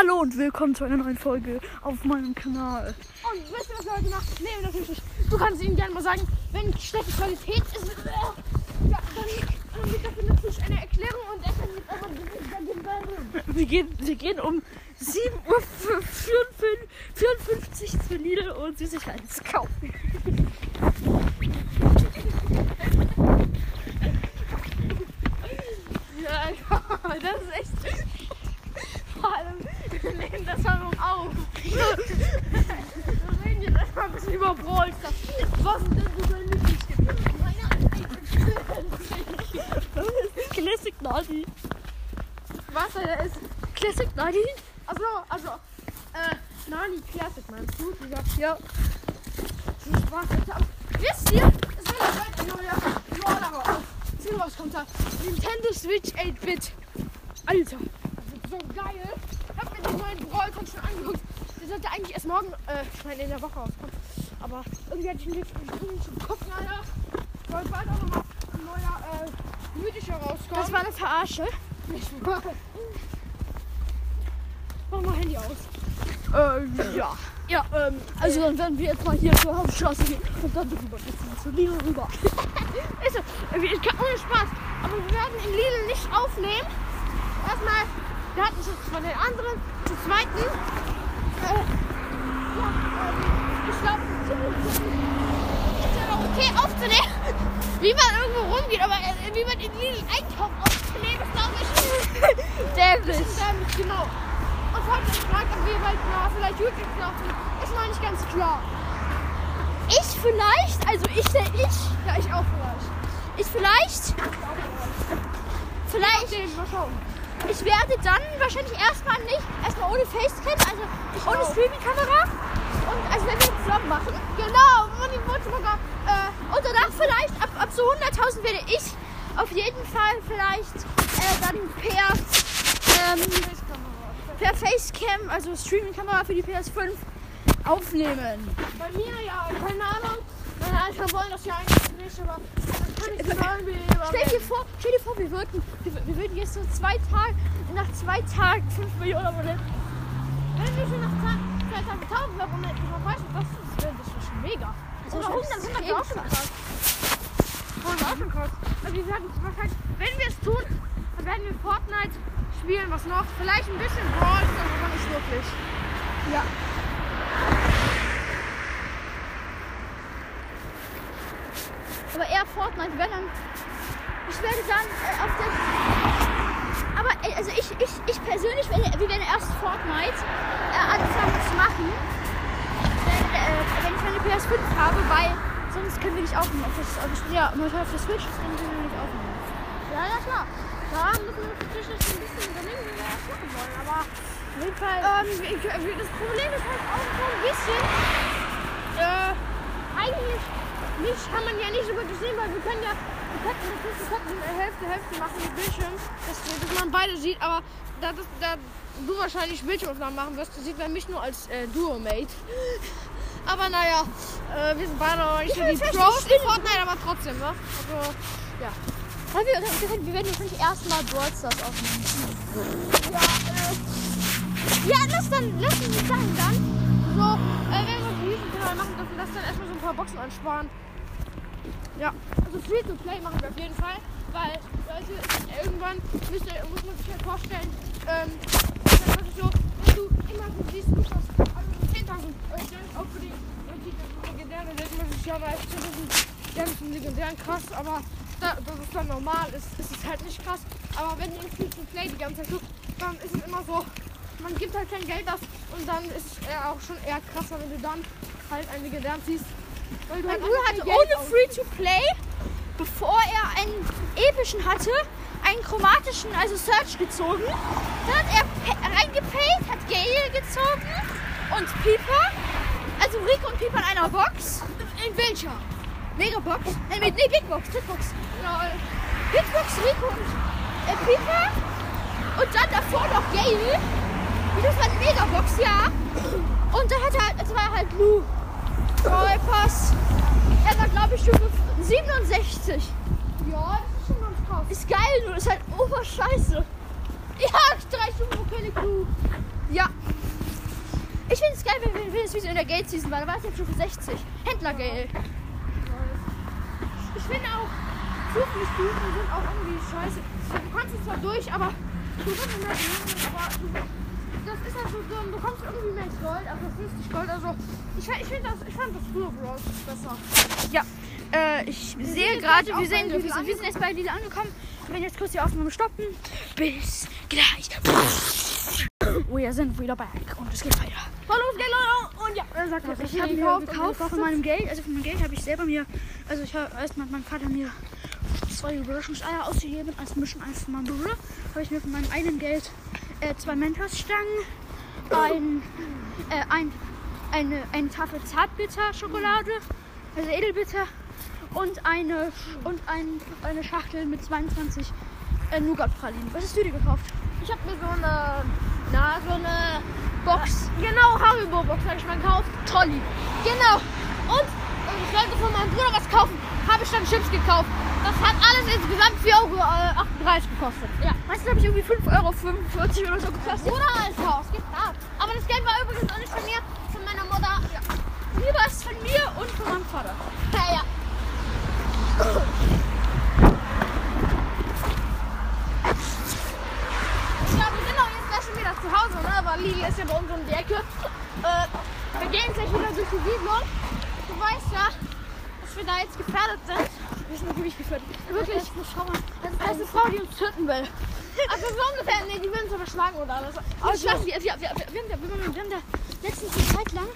Hallo und willkommen zu einer neuen Folge auf meinem Kanal. Und wisst ihr, was wir heute machen? Nee, natürlich nicht. Du kannst ihnen gerne mal sagen, wenn schlechte Qualität ist, äh, ja, dann haben wir dafür natürlich eine Erklärung und er kann jetzt dagegen sein. Wir gehen, wir gehen um 7.54 Uhr 54 zu Lidl und Süßigkeiten zu kaufen. Ja, das ist echt. Wir nehmen das Sendung auf. Wir reden jetzt erstmal ein bisschen über Brawl. Was ist denn so dein Lieblingsspiel? Das ist Classic Naughty. Was er ist? Classic Naughty? Also, also, äh, Nani Classic meinst du? Dieser Ja. Spaß. Alter. Wisst ihr, es wird bald ein neuer Brawler raus. Mal, was kommt da? Nintendo Switch 8-Bit. Alter, das so geil. Ich hab mir den neuen Brawl schon angeguckt. Der sollte eigentlich erst morgen, äh, ich meine in der Woche rauskommen. Aber irgendwie hatte ich jetzt nicht zum Gucken, Alter. Soll bald auch nochmal ein neuer, äh, mythischer rauskommen. Das war eine Verarsche. nicht wahr. Mach mal Handy aus. Äh, ja. Ja, ähm, also dann werden wir jetzt mal hier zur Hauptstraße gehen und dann rüber geht's zu Lidl rüber. Ist so, wir- ich kann, ohne Spaß. Aber wir werden in Lidl nicht aufnehmen. Erstmal, schon von den anderen, zum zweiten. Äh, ja, ähm, ich glaube, ist ja noch okay aufzunehmen, wie man irgendwo rumgeht, aber äh, wie man in Lidl einkauft aufzunehmen, ist glaube ich Dämlich. dämlich, genau. Und heute gefragt, ob wir bald mal vielleicht YouTube laufen, ist noch nicht ganz klar. Ich vielleicht, also ich, der ich, Ja, ich auch vielleicht. ich vielleicht, vielleicht, Den, mal schauen. Ich werde dann wahrscheinlich erstmal nicht, erstmal ohne Facecam, also ohne auch. Streaming-Kamera und also wenn wir zusammen machen Genau, Moni Würzburger. Äh, und danach vielleicht, ab, ab so 100.000 werde ich auf jeden Fall vielleicht äh, dann per, ähm, per Facecam, also Streaming-Kamera für die PS5 aufnehmen. bei mir ja, keine Ahnung. Meine Eltern wollen das ja eigentlich nicht, aber Stell dir vor, stell dir vor, wir würden, wir, wir würden jetzt so zwei Tage, nach zwei Tagen 5 Millionen Abonnenten. Wenn wir schon nach Tag- zwei Tagen 1000 Abonnenten verpasst, das ist das ist schon mega. Das Oder ist 100 sind extrem auch schon krass. Das auch schon krass. Also wir werden wahrscheinlich, wenn wir es tun, dann werden wir Fortnite spielen, was noch? Vielleicht ein bisschen Brawl, aber nicht wirklich. Ja. Aber eher Fortnite, wenn dann. Ich werde dann äh, auf der. Aber äh, also ich, ich, ich persönlich werde, wir werden erst Fortnite äh, anfangen zu machen. Wenn, äh, wenn ich meine PS5 habe, weil sonst können wir nicht aufnehmen. Auf das, auf das, ja, momentan auf der Switch dann können wir nicht aufnehmen. Ja, ja, klar. Da müssen wir natürlich ein bisschen überlegen, wie wir das machen wollen. Aber Auf jeden Fall. ähm, ich, das Problem ist halt auch so ein bisschen, äh, eigentlich nicht, kann man ja nicht so wirklich sehen, weil wir können ja, wir könnten nicht, wir könnten eine Hälfte, Hälfte machen mit Bildschirm, dass, dass man beide sieht, aber da, das, da du wahrscheinlich Bildschirmaufnahmen machen wirst, sieht man mich nur als äh, Duo-Mate. Aber naja, äh, wir sind beide noch nicht so die Pros nicht in Fortnite, aber trotzdem, ne? Also, ja. Wir, wir, werden wahrscheinlich erstmal Brawl Stars aufnehmen. Ja, äh, Ja, lass dann, lass uns sagen dann. So, äh, wenn wir die YouTube-Kanal machen dürfen, lass dann erstmal so ein paar Boxen ansparen. Ja, also Free to Play machen wir auf jeden Fall, weil Leute, irgendwann müsst ihr, muss man sich halt vorstellen, ähm, das ist so, wenn du immer so siehst, du hast also 10.000 Euro auch für die, legendären Legends, ja, finde, die ganzen legendären krass, aber da, das ist dann normal, ist, ist es halt nicht krass. Aber wenn ihr Free to Play die ganze Zeit guckt, dann ist es immer so, man gibt halt kein Geld aus und dann ist es auch schon eher krasser, wenn du dann halt einen legendären ziehst. Weil Mein Bruder hatte ohne Free-to-Play, bevor er einen epischen hatte, einen chromatischen, also Search gezogen. Dann hat er reingepayt, hat Gale gezogen und Piper. Also Rico und Piper in einer Box. In welcher? Megabox. Nee, nee, nee, Big Box, Big Box. Big Box, Rico und äh, Piper. Und dann davor noch Gale. Das war eine Megabox, ja. Und dann hat er, halt- es war halt Lou. Pass. Er war, glaube ich, Stufe 67. ja, das ist schon ganz krass. Ist geil, nur ist halt oberscheiße. Ja, drei Stufen, keine Crew. Ja, finde es geil, wenn, wenn, wenn es wie so in der Geld-Season war. Da war es jetzt für 60. Händlergeld. Ich finde auch, Zuflussstufen sind auch irgendwie scheiße. Du kannst es zwar durch, aber du wirst nicht mehr sehen, aber du, das ist halt so. Du kommst irgendwie mehr Gold, also 50 Gold. Also ich, ich, find das, ich fand das früher Brawl besser. Ja. Äh, ich sind sehe gerade, wir, sehen, wir, wir sind jetzt bei Lidl angekommen. Wir werden jetzt kurz die Aufnahme stoppen. Bis gleich. Wir sind wieder back und es geht weiter. So, los geht's, Leute. Und ja, er sagt. Ich habe mir gekauft von meinem Geld, also von meinem Geld habe ich selber mir, also ich habe erstmal mein Vater mir zwei Überraschungseier ausgegeben als Mission eins von meinem Bruder. Habe ich mir von meinem eigenen Geld äh, zwei Mentos-Stangen, ein, äh, ein, eine, eine Tafel Zartbitter-Schokolade, also Edelbitter und eine und ein, eine Schachtel mit 22 äh, Nougat-Pralinen. Was hast du dir gekauft? Ich habe mir so eine, na, so eine Box, genau, Haribo-Box habe ich mal gekauft. Trolli. Genau. Und äh, ich wollte von meinem Bruder was kaufen, habe ich dann Chips gekauft. Das hat alles insgesamt 4,38 Euro äh, gekostet. Ja. Weißt du, habe ich irgendwie 5,45 Euro oder so gekostet. Oder als Haus, geht ab. Aber das Geld war übrigens auch nicht von mir, von meiner Mutter. Ja. Lieber ist von mir und von meinem Vater. Ja, ja. Ja, wir sind auch jetzt gleich schon wieder zu Hause, ne? Aber Lidl ist ja bei uns um die Ecke. Äh, wir gehen gleich wieder durch die Siedlung. Du weißt ja, dass wir da jetzt gefährdet sind. Wir sind wirklich geführt. Wirklich, schau mal. Das ist eine Frau, die uns töten will. Also so ungefähr, nee, die will uns aber schlagen oder alles. Ich weiß, wir, wir, wir, wir, haben da, letztens eine Zeit lang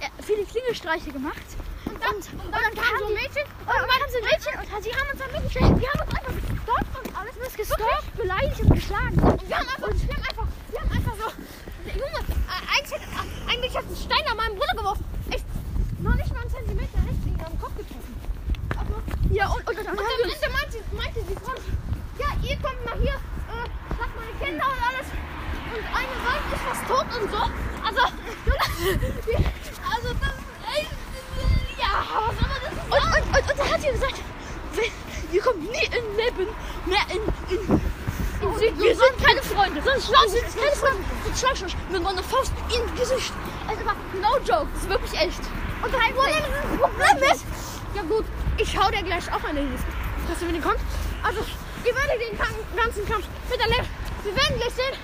äh, viele Klingelstreiche gemacht. Und dann, und, und dann, kam so ein Mädchen Und dann kamen so ein Mädchen und sie haben uns dann mitgeschlagen. Die haben uns einfach gestalkt und alles. Wir haben uns gestalkt, beleidigt und geschlagen. Und wir haben einfach, wir haben einfach, wir haben einfach so, Junge, äh, eigentlich, hat- äh, eigentlich hat ein Stein an meinem Bruder geworfen. Echt, noch nicht mal einen Zentimeter rechts in ihren Kopf getroffen. Also, Ja, und, und, und, und dann haben am wir uns Ende meinte, meinte die Frau, ja, ihr kommt mal hier, äh, schlagt meine Kinder und alles. Und eine sagt, ist fast tot und so. Also, also das ist echt, ja, was soll man das Und, und, und, und dann hat sie gesagt, "Wir- ihr kommt nie im Leben mehr in, in, in Sieg. Wir sind keine Freunde. Sonst schlagen wir sind keine Freunde. Und schlagen euch mit meiner Faust ins Gesicht. Also aber no joke, das ist wirklich echt. Und kein Problem, das Problem ist, ja gut, ich hau dir gleich auch eine Hilfe. Dass du mit den kommt. Also, ihr werdet den gan- ganzen Kampf miterlebt. Wir werden gleich sehen,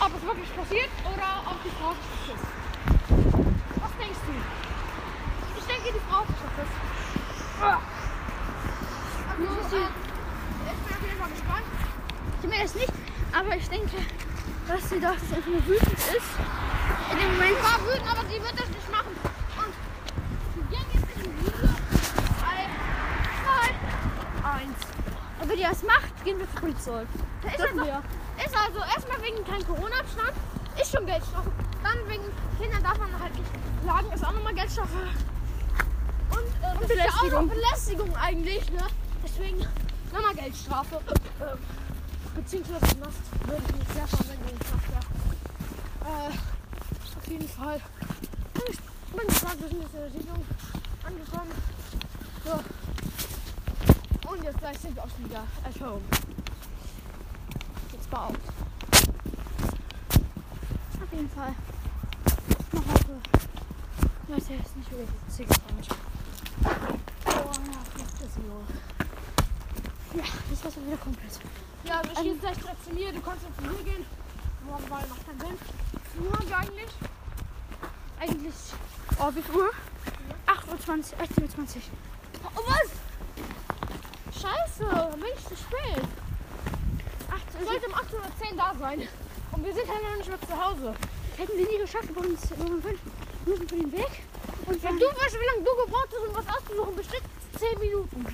ob es wirklich passiert oder ob die Frau ist. Was denkst du? Ich denke, die Frau ist Ah. Also, äh, ich bin auf jeden Fall gespannt. Ich meine das nicht, aber ich denke, dass sie doch einfach nur wütend ist. In dem Moment. Sie war wütend, aber sie wird das nicht machen. Und wir gehen jetzt in die Wiese. Drei, zwei, eins. Und wenn ihr das macht, gehen wir zur Polizei. Da ist Dürfen also, wir. ist also erstmal wegen kein Corona-Abstand, ist schon Geldstrafe. Dann wegen Kindern darf man halt nicht schlagen, ist auch nochmal Geldstrafe. Und, äh, das ist ja auch noch Belästigung. Belästigung eigentlich, ne? Deswegen nochmal Geldstrafe. Äh, beziehungsweise Knast würde ich nicht sehr schauen, wenn du in den Knast wärst. Äh, auf jeden Fall. Ich bin wir sind jetzt in der Siedlung angekommen. So. Und jetzt gleich sind wir auch schon wieder at home. Jetzt baut. Auf jeden Fall. Noch heute. Leute, ist nicht wirklich witzig. Oh ja, jetzt ist so. Ja, das war's schon wieder komplett. Ja, also ich gehe jetzt gleich direkt zu mir. Du kannst jetzt zu mir gehen. Morgen war ja noch kein Sinn. Wir eigentlich? Eigentlich. Oh, wie viel Uhr? 8.20 Uhr, 18.20 Uhr. Oh, was? Scheiße, bin ich zu spät. Ich sollte um 18.10 Uhr da sein. Und wir sind halt noch nicht mehr zu Hause. Hätten wir nie geschafft, wir uns Minuten für den Weg. Und Wenn du weißt, wie lange du gebraucht hast, um was auszusuchen, bestimmt 10 Minuten.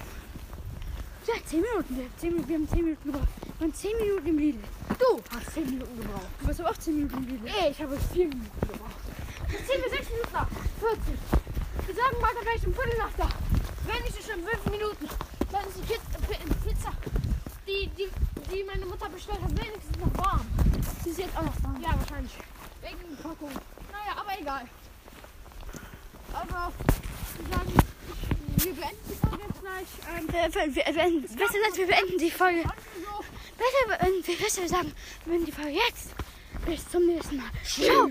Ja, 10 Minuten. Wir, 10, Minuten- wir haben 10 Minuten gebraucht. Wir waren 10 Minuten im Lidl. Du hast 10 Minuten gebraucht. Du aber auch 10 Minuten im Lidl. Ey, ich habe 4 Minuten gebraucht. Jetzt ziehen wir 6 Minuten nach. 40. Wir sagen mal, da wäre ich um Viertel nach da. Wenn nicht schon 5 Minuten. Ist die Pizza, Pizza die, die, die meine Mutter bestellt hat, wenigstens noch warm. Sie ist jetzt auch noch da. Ja, wahrscheinlich. Wegen Packung. Naja, aber egal. Wir sagen, wir beenden die Folge jetzt gleich. Ähm, Wir, wir, wir, wir, enden- besser gesagt, wir beenden die Folge. Besser, äh, besser sagen, wir beenden die Folge jetzt. Bis zum nächsten Mal. Ciao.